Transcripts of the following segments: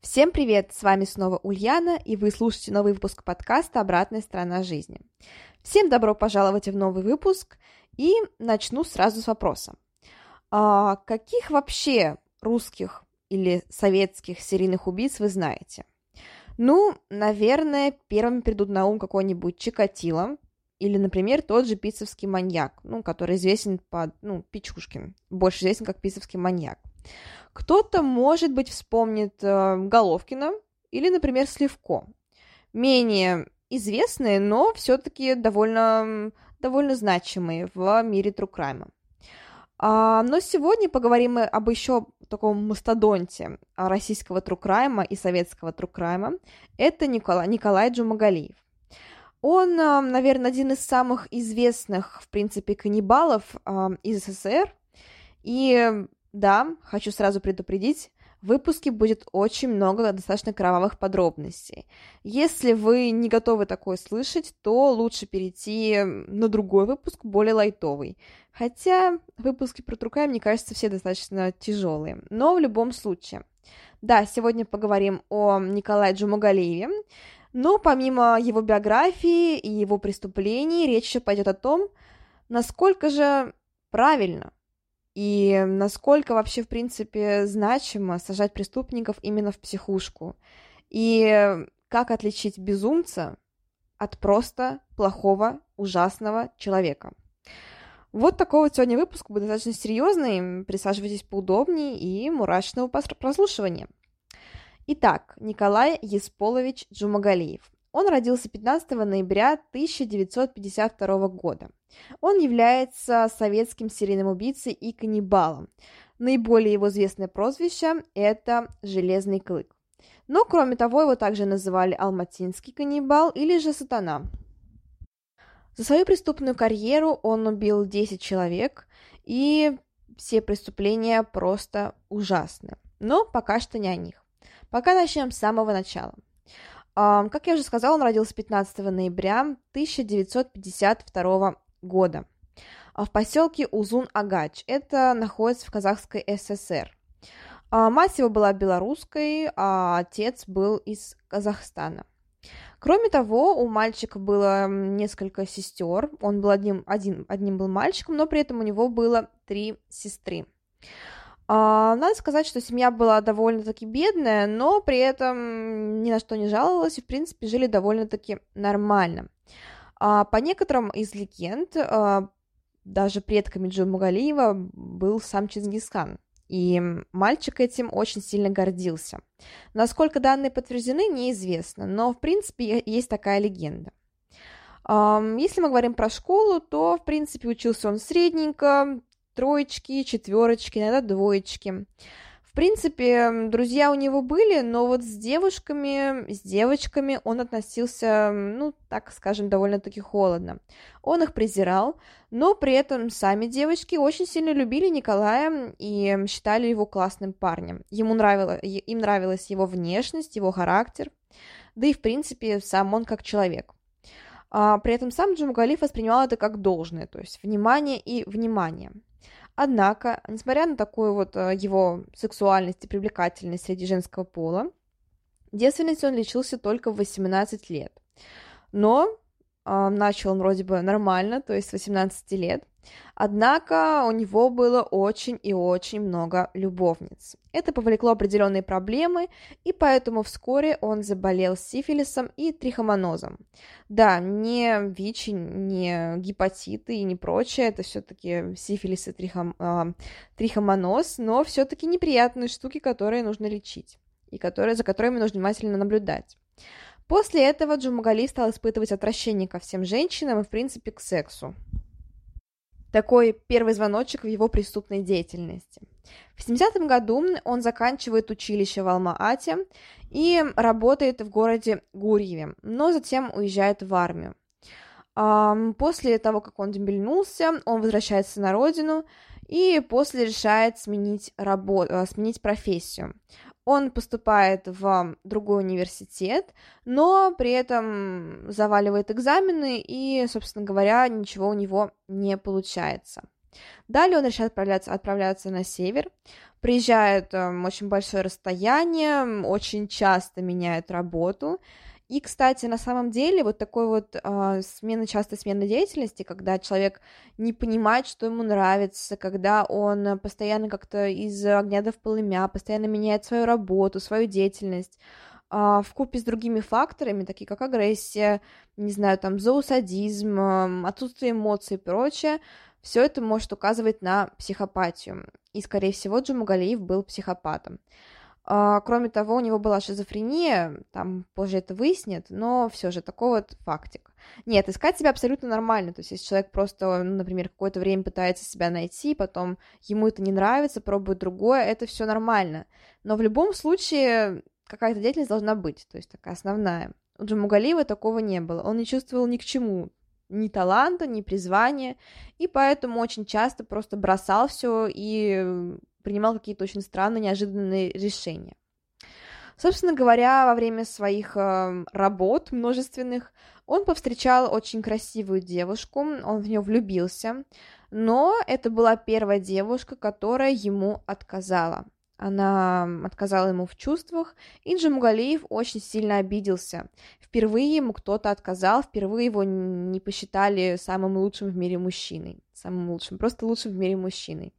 Всем привет! С вами снова Ульяна, и вы слушаете новый выпуск подкаста «Обратная сторона жизни». Всем добро пожаловать в новый выпуск, и начну сразу с вопроса. А каких вообще русских или советских серийных убийц вы знаете? Ну, наверное, первыми придут на ум какой-нибудь Чикатило, или, например, тот же пиццевский маньяк, ну, который известен под, ну, Пичушкин, больше известен как пиццевский маньяк. Кто-то, может быть, вспомнит э, Головкина или, например, Сливко. Менее известные, но все-таки довольно, довольно значимые в мире true crime а. А, но сегодня поговорим мы об еще таком мастодонте российского true crime а и советского true crime а. Это Николай, Николай Джумагалиев. Он, а, наверное, один из самых известных, в принципе, каннибалов а, из СССР. И да, хочу сразу предупредить, в выпуске будет очень много достаточно кровавых подробностей. Если вы не готовы такое слышать, то лучше перейти на другой выпуск, более лайтовый. Хотя выпуски про Трукай, мне кажется, все достаточно тяжелые. Но в любом случае. Да, сегодня поговорим о Николае Джумагалиеве, но помимо его биографии и его преступлений, речь еще пойдет о том, насколько же правильно и насколько вообще, в принципе, значимо сажать преступников именно в психушку. И как отличить безумца от просто плохого, ужасного человека. Вот такой вот сегодня выпуск будет достаточно серьезный. Присаживайтесь поудобнее и мурашечного прослушивания. Итак, Николай Есполович Джумагалиев. Он родился 15 ноября 1952 года. Он является советским серийным убийцей и каннибалом. Наиболее его известное прозвище – это «Железный клык». Но, кроме того, его также называли «Алматинский каннибал» или же «Сатана». За свою преступную карьеру он убил 10 человек, и все преступления просто ужасны. Но пока что не о них. Пока начнем с самого начала. Как я уже сказала, он родился 15 ноября 1952 года в поселке Узун-Агач. Это находится в Казахской ССР. Мать его была белорусской, а отец был из Казахстана. Кроме того, у мальчика было несколько сестер. Он был одним, один, одним был мальчиком, но при этом у него было три сестры. А, надо сказать, что семья была довольно-таки бедная, но при этом ни на что не жаловалась и, в принципе, жили довольно-таки нормально. А, по некоторым из легенд, а, даже предками Джумагалиева был сам Чингисхан, и мальчик этим очень сильно гордился. Насколько данные подтверждены, неизвестно, но, в принципе, есть такая легенда. Если мы говорим про школу, то, в принципе, учился он средненько, троечки, четверочки, иногда двоечки. В принципе, друзья у него были, но вот с девушками, с девочками он относился, ну, так скажем, довольно-таки холодно. Он их презирал, но при этом сами девочки очень сильно любили Николая и считали его классным парнем. Ему нравилось, им нравилась его внешность, его характер, да и, в принципе, сам он как человек. А, при этом сам Джумгалиф воспринимал это как должное, то есть внимание и внимание – Однако, несмотря на такую вот э, его сексуальность и привлекательность среди женского пола, девственностью он лечился только в 18 лет. Но начал он вроде бы нормально, то есть с 18 лет, Однако у него было очень и очень много любовниц. Это повлекло определенные проблемы, и поэтому вскоре он заболел сифилисом и трихомонозом. Да, не ВИЧ, не гепатиты и не прочее, это все-таки сифилис и трихом, э, трихомоноз, но все-таки неприятные штуки, которые нужно лечить и которые, за которыми нужно внимательно наблюдать. После этого Джумагали стал испытывать отвращение ко всем женщинам и, в принципе, к сексу. такой первый звоночек в его преступной деятельности. В 70-м году он заканчивает училище в Алма-Ате и работает в городе Гурьеве, но затем уезжает в армию. После того, как он дембельнулся, он возвращается на родину и после решает сменить, работу, э, сменить профессию. Он поступает в другой университет, но при этом заваливает экзамены и, собственно говоря, ничего у него не получается. Далее он решает отправляться, отправляться на север, приезжает э, очень большое расстояние, очень часто меняет работу, и, кстати, на самом деле вот такой вот э, смена, частой смены деятельности, когда человек не понимает, что ему нравится, когда он постоянно как-то из огня до в полымя, постоянно меняет свою работу, свою деятельность, э, в купе с другими факторами, такие как агрессия, не знаю, там, зоосадизм, э, отсутствие эмоций и прочее, все это может указывать на психопатию. И, скорее всего, Джумагалиев был психопатом. А, кроме того, у него была шизофрения, там позже это выяснят, но все же такой вот фактик. Нет, искать себя абсолютно нормально, то есть если человек просто, ну, например, какое-то время пытается себя найти, потом ему это не нравится, пробует другое, это все нормально. Но в любом случае какая-то деятельность должна быть, то есть такая основная. У Джамугалиева такого не было, он не чувствовал ни к чему, ни таланта, ни призвания, и поэтому очень часто просто бросал все и принимал какие-то очень странные, неожиданные решения. Собственно говоря, во время своих э, работ множественных он повстречал очень красивую девушку, он в нее влюбился, но это была первая девушка, которая ему отказала. Она отказала ему в чувствах, и Джамугалиев очень сильно обиделся. Впервые ему кто-то отказал, впервые его не посчитали самым лучшим в мире мужчиной. Самым лучшим, просто лучшим в мире мужчиной.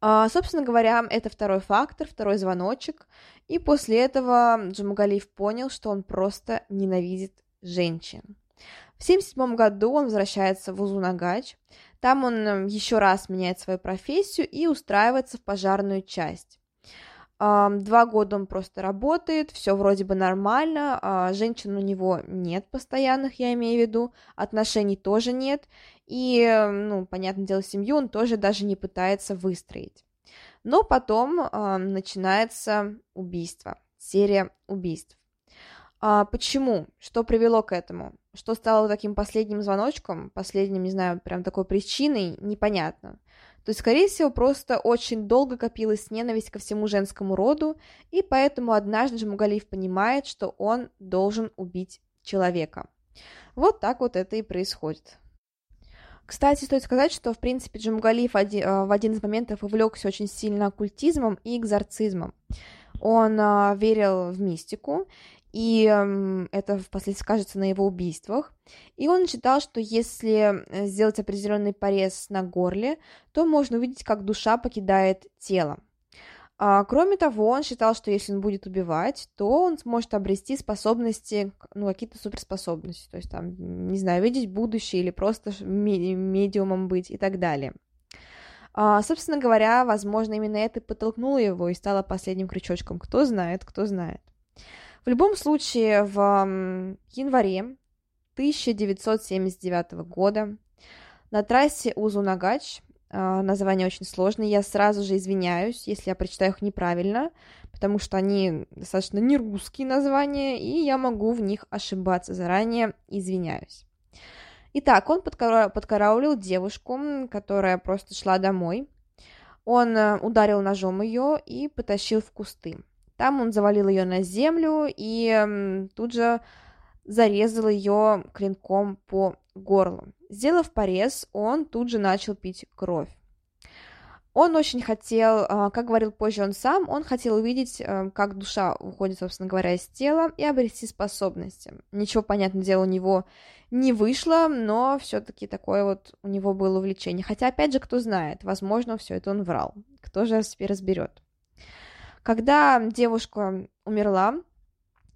А, собственно говоря, это второй фактор, второй звоночек. И после этого Джамугалиев понял, что он просто ненавидит женщин. В 1977 году он возвращается в Узунагач. Там он эм, еще раз меняет свою профессию и устраивается в пожарную часть. Два года он просто работает, все вроде бы нормально, а женщин у него нет постоянных, я имею в виду, отношений тоже нет, и, ну, понятное дело, семью он тоже даже не пытается выстроить. Но потом начинается убийство, серия убийств. А почему? Что привело к этому? Что стало таким последним звоночком, последним, не знаю, прям такой причиной, непонятно. То есть, скорее всего, просто очень долго копилась ненависть ко всему женскому роду, и поэтому однажды Джамугалиев понимает, что он должен убить человека. Вот так вот это и происходит. Кстати, стоит сказать, что, в принципе, Джамгалиев один, э, в один из моментов увлекся очень сильно оккультизмом и экзорцизмом. Он а, верил в мистику, и э, это впоследствии скажется на его убийствах. И он считал, что если э, сделать определенный порез на горле, то можно увидеть, как душа покидает тело. А, кроме того, он считал, что если он будет убивать, то он сможет обрести способности, ну, какие-то суперспособности, то есть там, не знаю, видеть будущее или просто медиумом быть и так далее. А, собственно говоря, возможно, именно это подтолкнуло его и стало последним крючочком. Кто знает, кто знает. В любом случае, в январе 1979 года на трассе Узунагач а, названия очень сложные. Я сразу же извиняюсь, если я прочитаю их неправильно, потому что они достаточно не русские названия, и я могу в них ошибаться. Заранее извиняюсь. Итак, он подкара... подкараулил девушку, которая просто шла домой. Он э, ударил ножом ее и потащил в кусты. Там он завалил ее на землю и тут же зарезал ее клинком по горлу. Сделав порез, он тут же начал пить кровь. Он очень хотел, а, как говорил позже он сам, он хотел увидеть, а, как душа уходит, собственно говоря, из тела и обрести способности. Ничего, понятное дело, у него не вышло, но все-таки такое вот у него было увлечение. Хотя, опять же, кто знает, возможно, все это он врал. Кто же теперь разберет? Когда девушка умерла,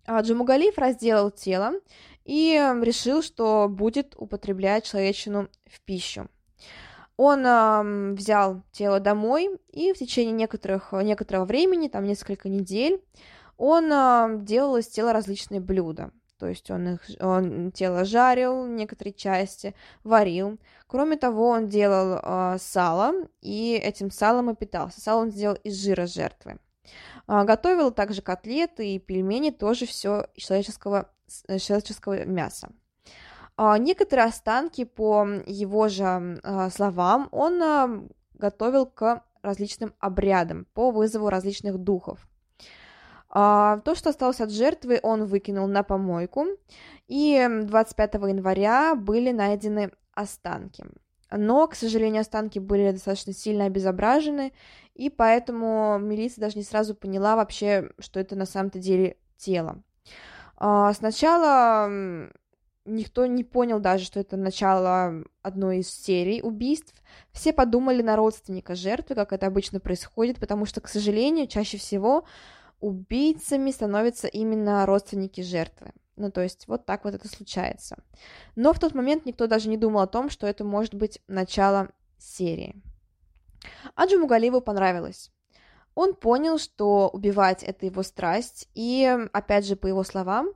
а, Джамугалиев разделал тело и решил, что будет употреблять человечину в пищу. Он э, взял тело домой, и в течение некоторых, некоторого времени, там несколько недель, он э, делал из тела различные блюда. то есть он, их, он тело жарил, некоторые части, варил. Кроме того, он делал э, сало, и этим салом и питался. Сало он сделал из жира жертвы. Э, готовил также котлеты и пельмени, тоже все человеческого, человеческого мяса. Э, некоторые останки, по его же э, словам, он э, готовил к различным обрядам по вызову различных духов. А, то, что осталось от жертвы, он выкинул на помойку, и 25 января были найдены останки. Но, к сожалению, останки были достаточно сильно обезображены, и поэтому милиция даже не сразу поняла вообще, что это на самом-то деле тело. А, сначала никто не понял даже, что это начало одной из серий убийств. Все подумали на родственника жертвы, как это обычно происходит, потому что, к сожалению, чаще всего убийцами становятся именно родственники жертвы. Ну, то есть вот так вот это случается. Но в тот момент никто даже не думал о том, что это может быть начало серии. А Джумугалиеву понравилось. Он понял, что убивать — это его страсть, и, опять же, по его словам,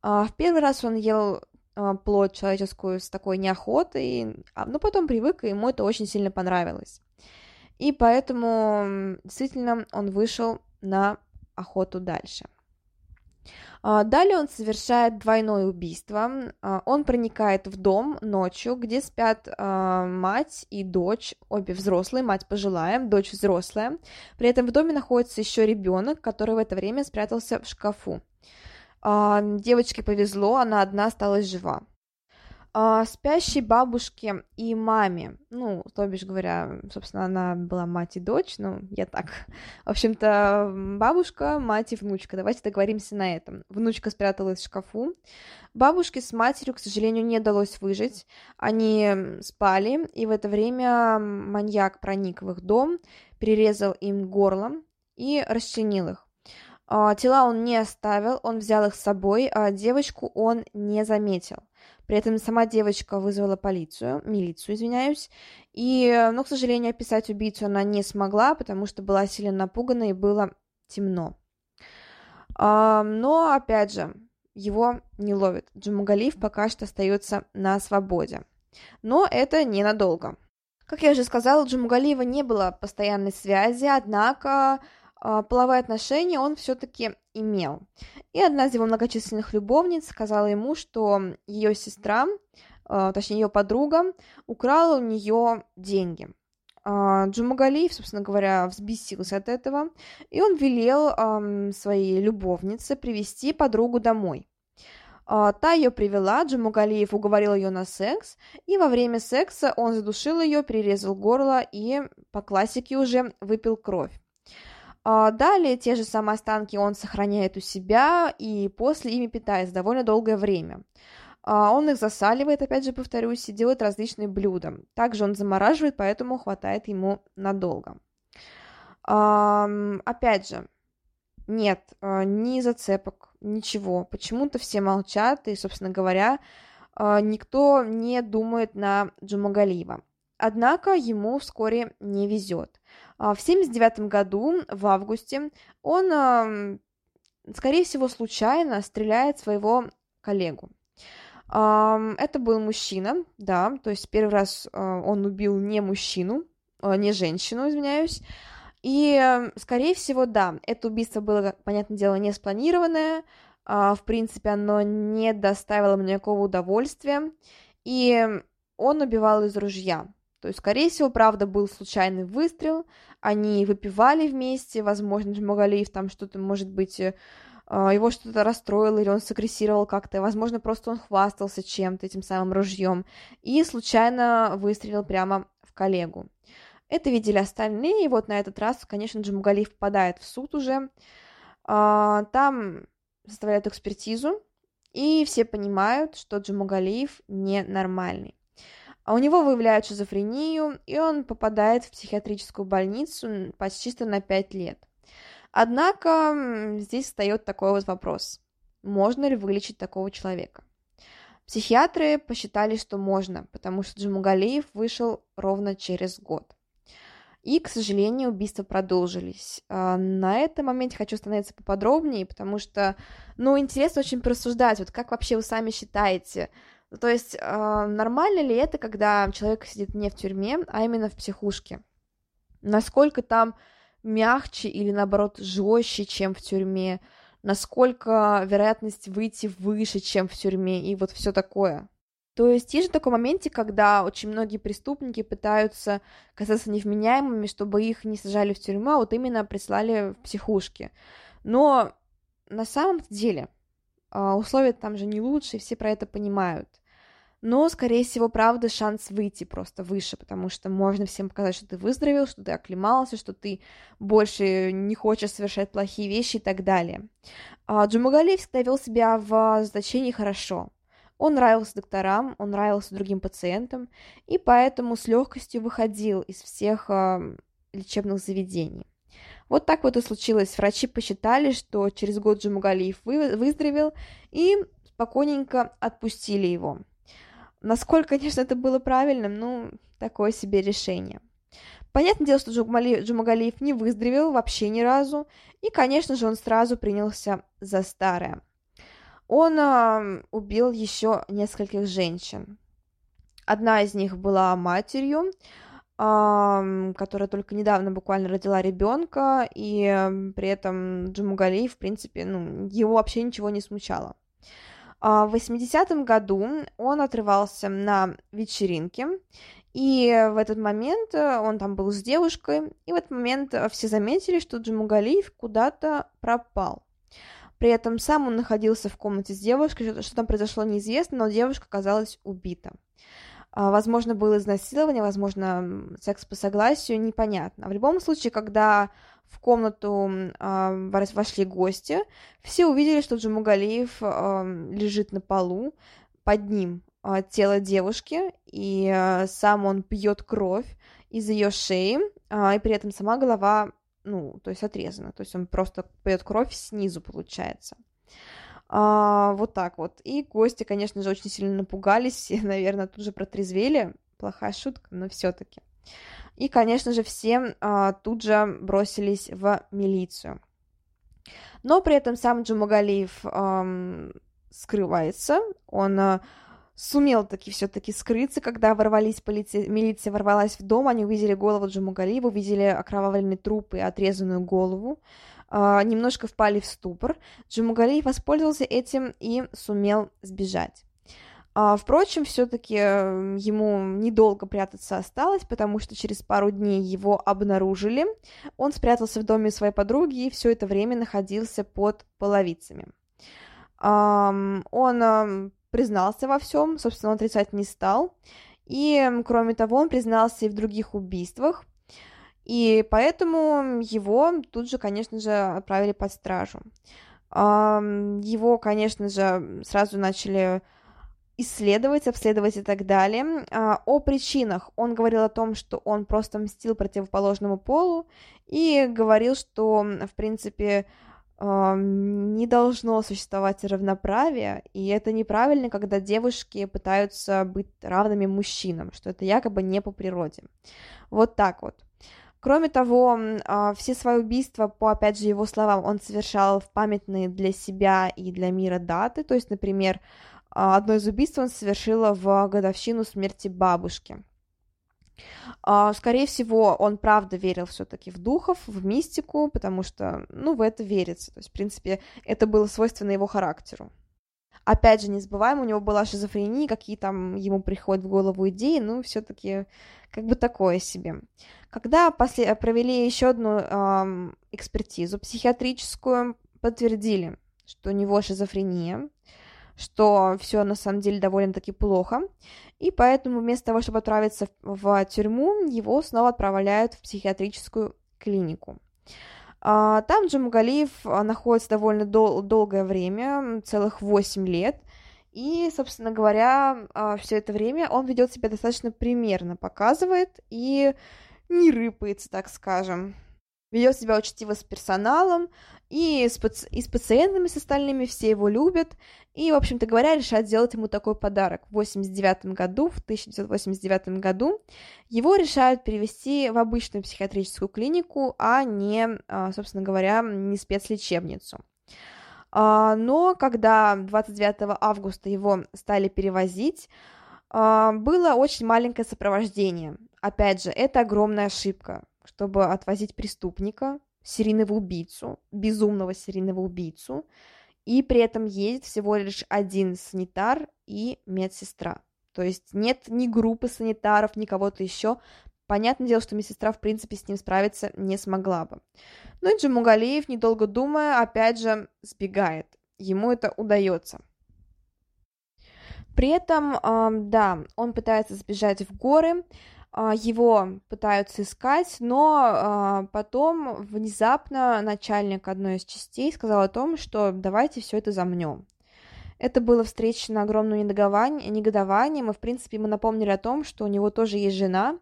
а, в первый раз он ел а, плоть человеческую с такой неохотой, а, но потом привык, и ему это очень сильно понравилось. И поэтому действительно он вышел на охоту дальше. А, далее он совершает двойное убийство. А, он проникает в дом ночью, где спят а, мать и дочь, обе взрослые, мать пожилая, дочь взрослая. При этом в доме находится еще ребенок, который в это время спрятался в шкафу. Девочке повезло, она одна осталась жива э, спящей бабушке и маме. Ну, то бишь говоря, собственно, она была мать и дочь, ну, я так. В общем-то, бабушка, мать и внучка. Давайте договоримся на этом. Внучка спряталась в шкафу. Бабушке с матерью, к сожалению, не удалось выжить. Они спали, и в это время маньяк проник в их дом, перерезал им горло и расчленил их. А, тела он не оставил, он взял их с собой, а девочку он не заметил. При этом сама девочка вызвала полицию, милицию, извиняюсь, и, но, к сожалению, описать убийцу она не смогла, потому что была сильно напугана и было темно. Но, опять же, его не ловят. Джумагалиев пока что остается на свободе. Но это ненадолго. Как я уже сказала, у Джумагалиева не было постоянной связи, однако половые отношения он все-таки имел. И одна из его многочисленных любовниц сказала ему, что ее сестра, а, точнее ее подруга, украла у нее деньги. А, Джумагалиев, собственно говоря, взбесился от этого, и он велел своей любовнице привести подругу домой. Та ее привела, Джумагалиев уговорил ее на секс, и во время секса он задушил ее, перерезал горло и по классике уже выпил кровь. А, далее те же самые останки он сохраняет у себя и после ими питается довольно долгое время. А, он их засаливает, опять же повторюсь, и делает различные блюда. Также он замораживает, поэтому хватает ему надолго. Опять же, нет а, ни зацепок, ничего. Почему-то все молчат, и, собственно говоря, никто не думает на Джумагалиева. Однако ему вскоре не везет. А, в 1979 году, в августе, он, скорее всего, случайно стреляет своего коллегу. Это был мужчина, да, то есть первый раз а, он убил не мужчину, а, не женщину, извиняюсь, и, скорее всего, да, это убийство было, понятное дело, не спланированное, в принципе, оно не доставило мне никакого удовольствия, и он убивал из ружья. То есть, скорее всего, правда, был случайный выстрел, они выпивали вместе, возможно, Джамагалиев там что-то, может быть, э, а, его что-то расстроило, или он сагрессировал как-то, возможно, просто он хвастался чем-то, этим самым ружьем, и случайно выстрелил прямо в коллегу. Это видели остальные, и вот на этот раз, конечно, Джамагалиев попадает в суд уже, а, там составляют экспертизу, и все понимают, что Джамагалиев ненормальный. А у него выявляют шизофрению, и он попадает в психиатрическую больницу почти что на 5 лет. Однако здесь встает такой вот вопрос. Можно ли вылечить такого человека? Психиатры посчитали, что можно, потому что Джумагалиев вышел ровно через год. И, к сожалению, убийства продолжились. А, на этом моменте хочу остановиться поподробнее, потому что, ну, интересно очень порассуждать, вот как вообще вы сами считаете, то есть а, нормально ли это, когда человек сидит не в тюрьме, а именно в психушке? Насколько там мягче или, наоборот, жестче, чем в тюрьме? Насколько вероятность выйти выше, чем в тюрьме? И вот все такое. То есть есть же такой моменте, когда очень многие преступники пытаются казаться невменяемыми, чтобы их не сажали в тюрьму, а вот именно прислали в психушки. Но на самом деле условия там же не лучше, все про это понимают. Но, скорее всего, правда, шанс выйти просто выше, потому что можно всем показать, что ты выздоровел, что ты оклемался, что ты больше не хочешь совершать плохие вещи и так далее. А, Джумагалиев всегда вел себя в заточении хорошо. Он нравился докторам, он нравился другим пациентам, и поэтому с легкостью выходил из всех э, лечебных заведений. Вот так вот и случилось. Врачи посчитали, что через год Джамугалиев вы, выздоровел, и спокойненько отпустили его. Насколько, конечно, это было правильным, ну, такое себе решение. Понятное дело, что Джумагалиев не выздоровел вообще ни разу, и, конечно же, он сразу принялся за старое. Он э, убил еще нескольких женщин. Одна из них была матерью, которая только недавно буквально родила ребенка, и э, при этом Джумугалей, в принципе, ну, его вообще ничего не смущало. В 80-м году он отрывался на вечеринке, и в этот момент он там был с девушкой, и в этот момент все заметили, что Джумугалиев куда-то пропал. При этом сам он находился в комнате с девушкой, что там произошло неизвестно, но девушка оказалась убита. А, возможно, было изнасилование, возможно, секс по согласию, непонятно. В любом случае, когда в комнату э, вошли гости, все увидели, что Джумугалиев э, лежит на полу, под ним э, тело девушки, и э, сам он пьет кровь из ее шеи, э, и при этом сама голова ну, то есть отрезано, то есть он просто пьет кровь снизу, получается. А, вот так вот. И гости, конечно же, очень сильно напугались, и, наверное, тут же протрезвели. Плохая шутка, но все-таки. И, конечно же, все а, тут же бросились в милицию. Но при этом сам Джумагалиев а, скрывается, он а, сумел таки все-таки скрыться, когда ворвались полиция, милиция ворвалась в дом, они увидели голову Джамугалиева, увидели окровавленный труп и отрезанную голову, э, немножко впали в ступор. Джамугалиев воспользовался этим и сумел сбежать. А, впрочем, все-таки э, ему недолго прятаться осталось, потому что через пару дней его обнаружили. Он спрятался в доме своей подруги и все это время находился под половицами. Он признался во всем, собственно, отрицать не стал. И, кроме того, он признался и в других убийствах. И поэтому его тут же, конечно же, отправили под стражу. Его, конечно же, сразу начали исследовать, обследовать и так далее. А, о причинах он говорил о том, что он просто мстил противоположному полу и говорил, что, в принципе, не должно существовать равноправие, и это неправильно, когда девушки пытаются быть равными мужчинам, что это якобы не по природе. Вот так вот. Кроме того, а, все свои убийства, по, опять же, его словам, он совершал в памятные для себя и для мира даты, то есть, например, а, одно из убийств он совершил в годовщину смерти бабушки. А, скорее всего, он правда верил все-таки в духов, в мистику, потому что, ну, в это верится. То есть, в принципе, это было свойственно его характеру. Опять же, не забываем, у него была шизофрения, какие там ему приходят в голову идеи, ну, все-таки как бы такое себе. Когда после... провели еще одну эм, экспертизу психиатрическую, подтвердили, что у него шизофрения, что все на самом деле довольно-таки плохо, и поэтому вместо того, чтобы отправиться в тюрьму, его снова отправляют в психиатрическую клинику. А, там Джамугалиев а, находится довольно дол- долгое время, целых 8 лет, и, собственно говоря, а, все это время он ведет себя достаточно примерно, показывает и не рыпается, так скажем. ведет себя учтиво с персоналом, и с, паци- и с пациентами, с остальными, все его любят, и, в общем-то говоря, решают сделать ему такой подарок. В 89 году, в 1989 году, его решают перевести в обычную психиатрическую клинику, а не, а, собственно говоря, не спецлечебницу. А, но когда 29 августа его стали перевозить, а, было очень маленькое сопровождение. Опять же, это огромная ошибка, чтобы отвозить преступника, серийного убийцу, безумного серийного убийцу, и при этом едет всего лишь один санитар и медсестра. То есть нет ни группы санитаров, ни кого-то еще. Понятное дело, что медсестра, в принципе, с ним справиться не смогла бы. Ну и Джамугалиев, недолго думая, опять же сбегает. Ему это удается. При этом, да, он пытается сбежать в горы, его пытаются искать, но а, потом внезапно начальник одной из частей сказал о том, что давайте все это замнем. Это было встречено огромным негодованием, и, в принципе, мы напомнили о том, что у него тоже есть жена,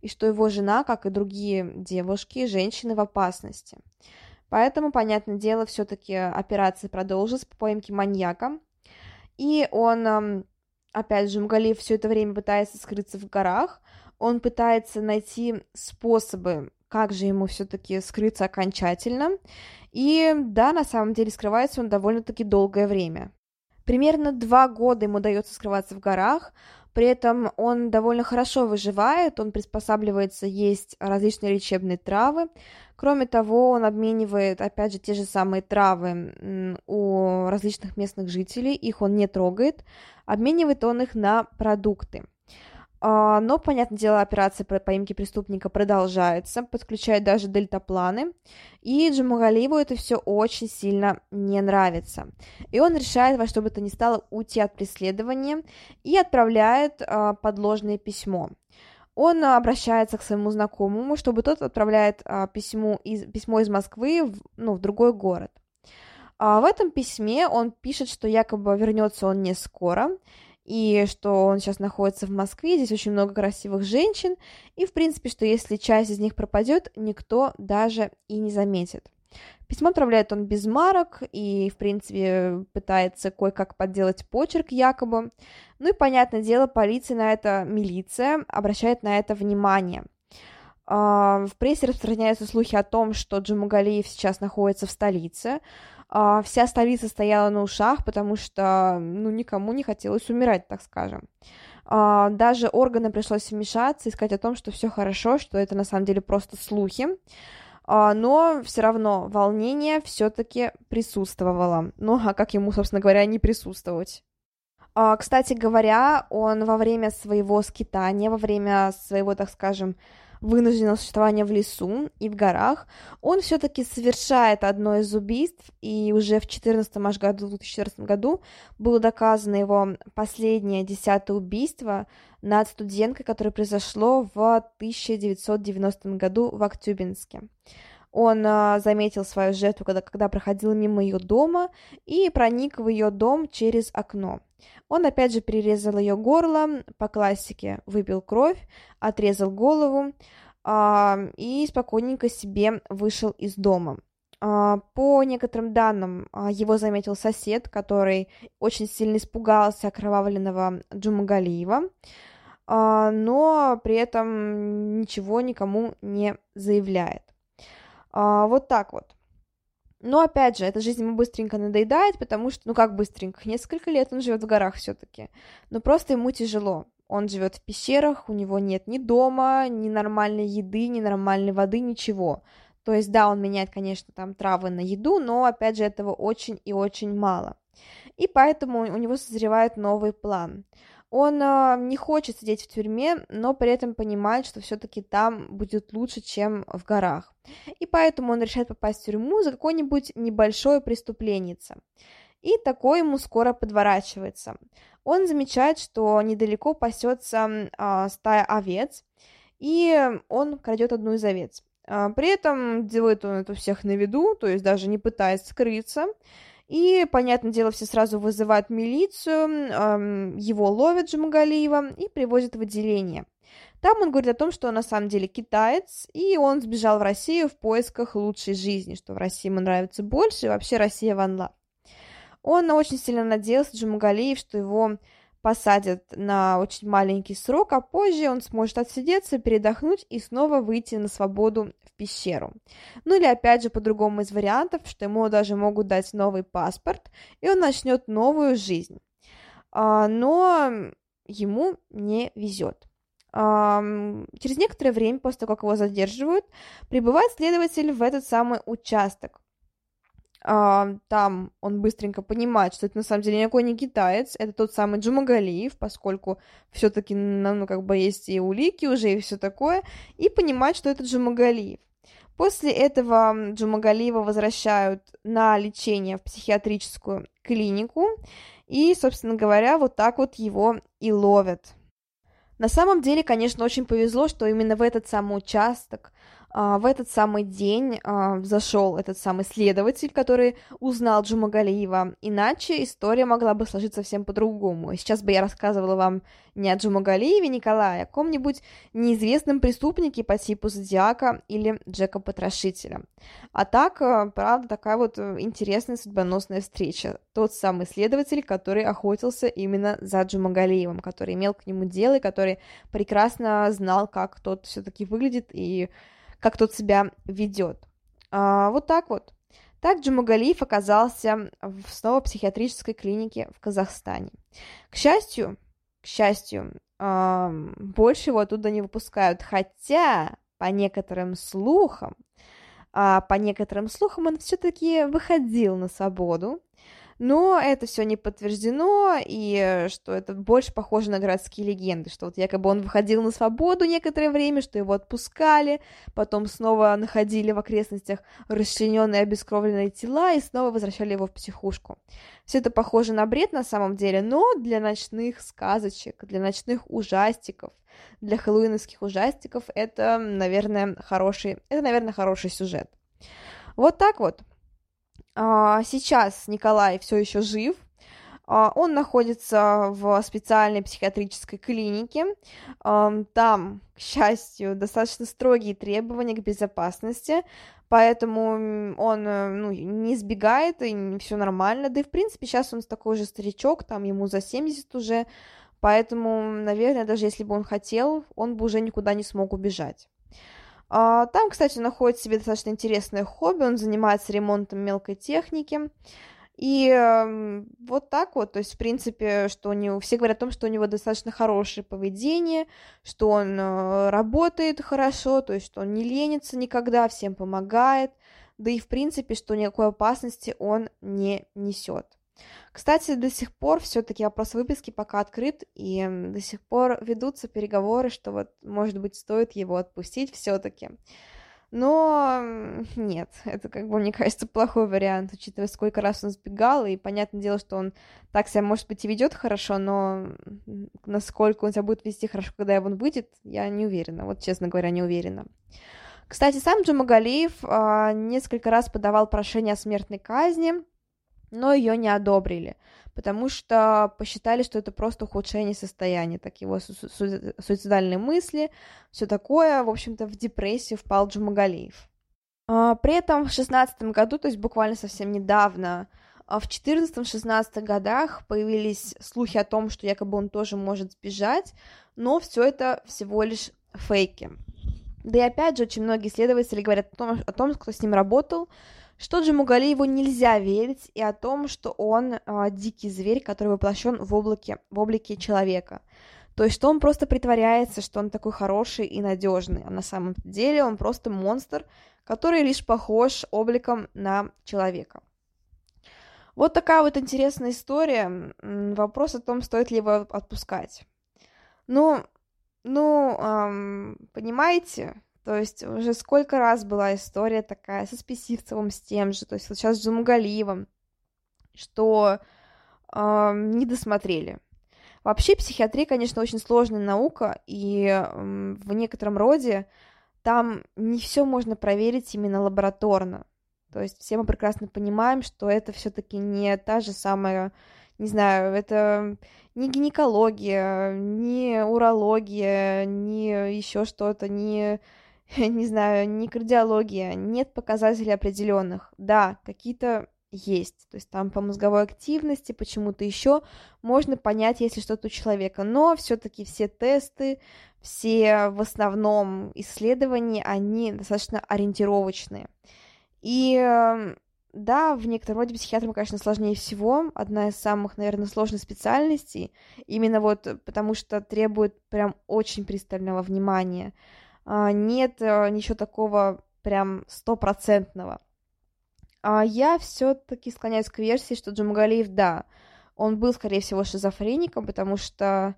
и что его жена, как и другие девушки, женщины в опасности. Поэтому, понятное дело, все-таки операция продолжилась по поимке маньяка, и он, опять же, Мгалиев все это время пытается скрыться в горах, он пытается найти способы, как же ему все-таки скрыться окончательно. И да, на самом деле скрывается он довольно-таки долгое время. Примерно два года ему удается скрываться в горах, при этом он довольно хорошо выживает, он приспосабливается есть различные лечебные травы. Кроме того, он обменивает, опять же, те же самые травы у различных местных жителей, их он не трогает, обменивает он их на продукты. А, но, понятное дело, операция по поимке преступника продолжается, подключает даже дельтапланы, и Джамагалиеву это все очень сильно не нравится. И он решает во что бы то ни стало уйти от преследования и отправляет а, подложное письмо. Он обращается к своему знакомому, чтобы тот отправляет а, письмо, из, письмо из Москвы в, ну, в другой город. А в этом письме он пишет, что якобы вернется он не скоро, и что он сейчас находится в Москве, здесь очень много красивых женщин, и, в принципе, что если часть из них пропадет, никто даже и не заметит. Письмо отправляет он без марок и, в принципе, пытается кое-как подделать почерк якобы. Ну и, понятное дело, полиция на это, милиция обращает на это внимание. А, в прессе распространяются слухи о том, что Джумагалиев сейчас находится в столице, а, вся столица стояла на ушах, потому что, ну, никому не хотелось умирать, так скажем. А, даже органы пришлось вмешаться и сказать о том, что все хорошо, что это на самом деле просто слухи. А, но все равно волнение все-таки присутствовало. Ну, а как ему, собственно говоря, не присутствовать? Кстати говоря, он во время своего скитания, во время своего, так скажем, вынужденного существования в лесу и в горах, он все-таки совершает одно из убийств, и уже в 2014 аж году, 2014 году было доказано его последнее, десятое убийство над студенткой, которое произошло в 1990 году в Актюбинске. Он а, заметил свою жертву, когда, когда проходил мимо ее дома, и проник в ее дом через окно. Он опять же перерезал ее горло, по классике выпил кровь, отрезал голову а, и спокойненько себе вышел из дома. А, по некоторым данным, а, его заметил сосед, который очень сильно испугался окровавленного Джумагалиева, а, но при этом ничего никому не заявляет. А, вот так вот. Но опять же, эта жизнь ему быстренько надоедает, потому что, ну как быстренько, несколько лет он живет в горах все-таки. Но просто ему тяжело. Он живет в пещерах, у него нет ни дома, ни нормальной еды, ни нормальной воды, ничего. То есть, да, он меняет, конечно, там травы на еду, но, опять же, этого очень и очень мало. И поэтому у него созревает новый план. Он э, не хочет сидеть в тюрьме, но при этом понимает, что все-таки там будет лучше, чем в горах. И поэтому он решает попасть в тюрьму за какое-нибудь небольшое преступление. И такое ему скоро подворачивается. Он замечает, что недалеко пасется э, стая овец, и он крадет одну из овец. Э, при этом делает он это всех на виду, то есть даже не пытаясь скрыться. И, понятное дело, все сразу вызывают милицию, его ловят Джамагалиева и привозят в отделение. Там он говорит о том, что он на самом деле китаец, и он сбежал в Россию в поисках лучшей жизни, что в России ему нравится больше, и вообще Россия ванла. Он очень сильно надеялся, Джумагалиев, что его посадят на очень маленький срок, а позже он сможет отсидеться, передохнуть и снова выйти на свободу в пещеру. Ну или опять же по-другому из вариантов, что ему даже могут дать новый паспорт, и он начнет новую жизнь. А, но ему не везет. Через некоторое время после того, как его задерживают, прибывает следователь в этот самый участок. А, там он быстренько понимает, что это на самом деле никакой не китаец, это тот самый Джумагалиев, поскольку все-таки, ну, как бы есть и улики уже, и все такое, и понимает, что это Джумагалиев. После этого Джумагалиева возвращают на лечение в психиатрическую клинику, и, собственно говоря, вот так вот его и ловят. На самом деле, конечно, очень повезло, что именно в этот самый участок в этот самый день а, зашел этот самый следователь, который узнал Джумагалиева, иначе история могла бы сложиться совсем по-другому. Сейчас бы я рассказывала вам не о Джумагалиеве Николае, а о ком-нибудь неизвестном преступнике по типу Зодиака или Джека Потрошителя. А так, а, правда, такая вот интересная судьбоносная встреча. Тот самый следователь, который охотился именно за Джумагалиевым, который имел к нему дело и который прекрасно знал, как тот все-таки выглядит и как тот себя ведет. А, вот так вот. Так Джумагалиев оказался в снова психиатрической клинике в Казахстане. К счастью, к счастью, больше его оттуда не выпускают, хотя по некоторым слухам, а, по некоторым слухам он все-таки выходил на свободу, но это все не подтверждено, и э, что это больше похоже на городские легенды, что вот якобы он выходил на свободу некоторое время, что его отпускали, потом снова находили в окрестностях расчлененные обескровленные тела и снова возвращали его в психушку. Все это похоже на бред на самом деле, но для ночных сказочек, для ночных ужастиков, для хэллоуиновских ужастиков это, наверное, хороший, это, наверное, хороший сюжет. Вот так вот. А, сейчас Николай все еще жив. А, он находится в специальной психиатрической клинике. Там, к счастью, достаточно строгие требования к безопасности, поэтому он э, ну, не сбегает, и все нормально. Да и, в принципе, сейчас он такой же старичок, там ему за 70 уже, поэтому, наверное, даже если бы он хотел, он бы уже никуда не смог убежать. А, там, кстати, находит себе достаточно интересное хобби, он занимается ремонтом мелкой техники. И э, вот так вот, то есть, в принципе, что у него, все говорят о том, что у него достаточно хорошее поведение, что он э, работает хорошо, то есть, что он не ленится никогда, всем помогает, да и, в принципе, что никакой опасности он не несет. Кстати, до сих пор все-таки вопрос выписки пока открыт, и до сих пор ведутся переговоры, что вот, может быть, стоит его отпустить все-таки. Но нет, это, как бы, мне кажется, плохой вариант, учитывая, сколько раз он сбегал, и понятное дело, что он так себя, может быть, и ведет хорошо, но насколько он себя будет вести хорошо, когда он выйдет, я не уверена, вот, честно говоря, не уверена. Кстати, сам Джумагалиев а, несколько раз подавал прошение о смертной казни, но ее не одобрили, потому что посчитали, что это просто ухудшение состояния, так его су- су- суицидальные мысли, все такое, в общем-то, в депрессию впал Джумагалиев. А, при этом в шестнадцатом году, то есть буквально совсем недавно, а, в 14-16 годах появились слухи о том, что якобы он тоже может сбежать, но все это всего лишь фейки. Да и опять же, очень многие исследователи говорят о том, о том кто с ним работал, что Джамугалиеву нельзя верить, и о том, что он э, дикий зверь, который воплощен в облаке, в облике человека. То есть, что он просто притворяется, что он такой хороший и надежный, а на самом деле он просто монстр, который лишь похож обликом на человека. Вот такая вот интересная история. Вопрос о том, стоит ли его отпускать. Ну, ну, эм, понимаете, то есть уже сколько раз была история такая со Списивцевым, с тем же, то есть вот сейчас с Джумгалиевым, что э, не досмотрели. Вообще психиатрия, конечно, очень сложная наука, и э, в некотором роде там не все можно проверить именно лабораторно. То есть все мы прекрасно понимаем, что это все-таки не та же самая не знаю, это не гинекология, не урология, не еще что-то, не, не знаю, не кардиология, нет показателей определенных. Да, какие-то есть. То есть там по мозговой активности, почему-то еще можно понять, если что-то у человека. Но все-таки все тесты, все в основном исследования, они достаточно ориентировочные. И эм, да, в некотором роде психиатрам, конечно, сложнее всего. Одна из самых, наверное, сложных специальностей. Именно вот потому что требует прям очень пристального внимания. А, нет э, ничего такого прям стопроцентного. А я все-таки склоняюсь к версии, что Джумагалиев, да, он был, скорее всего, шизофреником, потому что...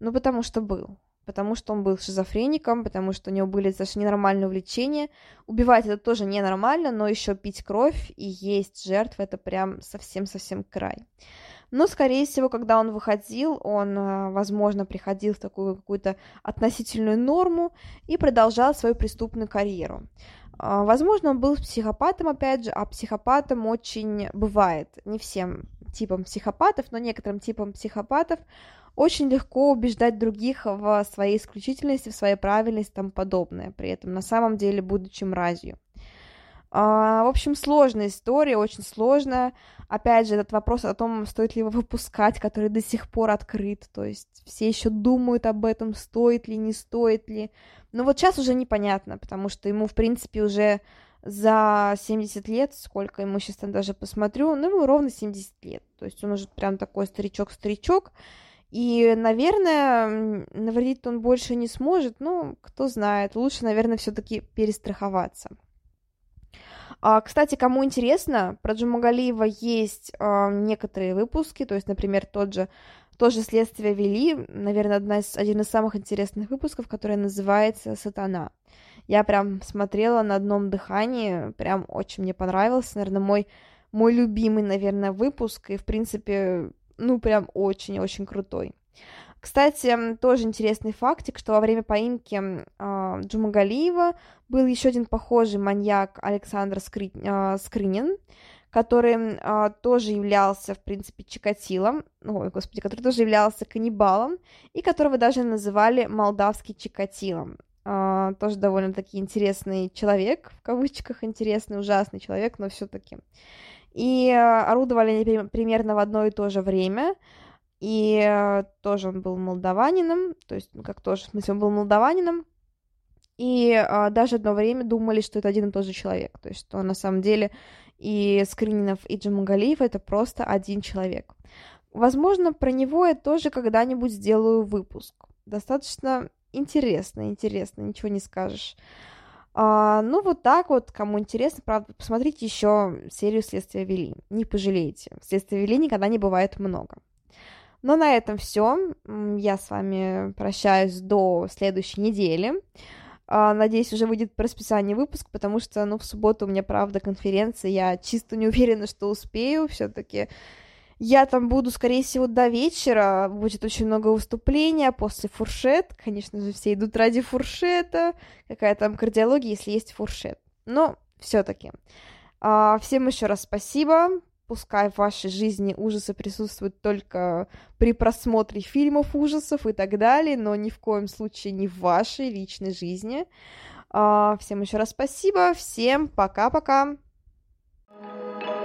Ну, потому что был. Потому что он был шизофреником, потому что у него были достаточно ненормальные увлечения. Убивать это тоже ненормально, но еще пить кровь и есть жертв это прям совсем-совсем край. Но, скорее всего, когда он выходил, он, а, возможно, приходил в такую какую-то относительную норму и продолжал свою преступную карьеру. А, возможно, он был психопатом, опять же, а психопатом очень бывает, не всем типам психопатов, но некоторым типам психопатов очень легко убеждать других в своей исключительности, в своей правильности и тому подобное, при этом на самом деле будучи мразью. А, в общем, сложная история, очень сложная. Опять же, этот вопрос о том, стоит ли его выпускать, который до сих пор открыт. То есть все еще думают об этом, стоит ли, не стоит ли. Но вот сейчас уже непонятно, потому что ему, в принципе, уже за 70 лет, сколько ему сейчас там даже посмотрю, ну, ему ровно 70 лет. То есть он уже прям такой старичок-старичок. И, наверное, навредить он больше не сможет, ну, кто знает. Лучше, наверное, все-таки перестраховаться. А, кстати, кому интересно, про Джумагалиева есть а, некоторые выпуски, то есть, например, тот же тоже следствие вели, наверное, одна из, один из самых интересных выпусков, который называется «Сатана». Я прям смотрела на одном дыхании, прям очень мне понравился, наверное, мой, мой любимый, наверное, выпуск, и, в принципе, ну, прям очень-очень крутой. Кстати, тоже интересный фактик, что во время поимки э, Джумагалиева был еще один похожий маньяк Александр Скры... э, Скрынин, который э, тоже являлся, в принципе, Чикатилом, ой, господи, который тоже являлся каннибалом, и которого даже называли молдавский Чикатилом. Э, тоже довольно-таки интересный человек, в кавычках интересный, ужасный человек, но все-таки. И орудовали они примерно в одно и то же время, и э, тоже он был молдаванином, то есть, ну, как тоже, в смысле, он был молдаванином, и а, даже одно время думали, что это один и тот же человек, то есть, что на самом деле и Скрининов, и Джамагалиев это просто один человек. Возможно, про него я тоже когда-нибудь сделаю выпуск. Достаточно интересно, интересно, ничего не скажешь. А, ну, вот так вот, кому интересно, правда, посмотрите еще серию «Следствия вели», не пожалеете. «Следствия вели» никогда не бывает много. Но на этом все. Я с вами прощаюсь до следующей недели. А, надеюсь, уже выйдет по расписанию выпуск, потому что, ну, в субботу у меня, правда, конференция, я чисто не уверена, что успею, все-таки я там буду, скорее всего, до вечера, будет очень много выступления, после фуршет, конечно же, все идут ради фуршета, какая там кардиология, если есть фуршет, но все-таки. А, всем еще раз спасибо, Пускай в вашей жизни ужасы присутствуют только при просмотре фильмов ужасов и так далее, но ни в коем случае не в вашей личной жизни. А, всем еще раз спасибо, всем пока-пока. thank you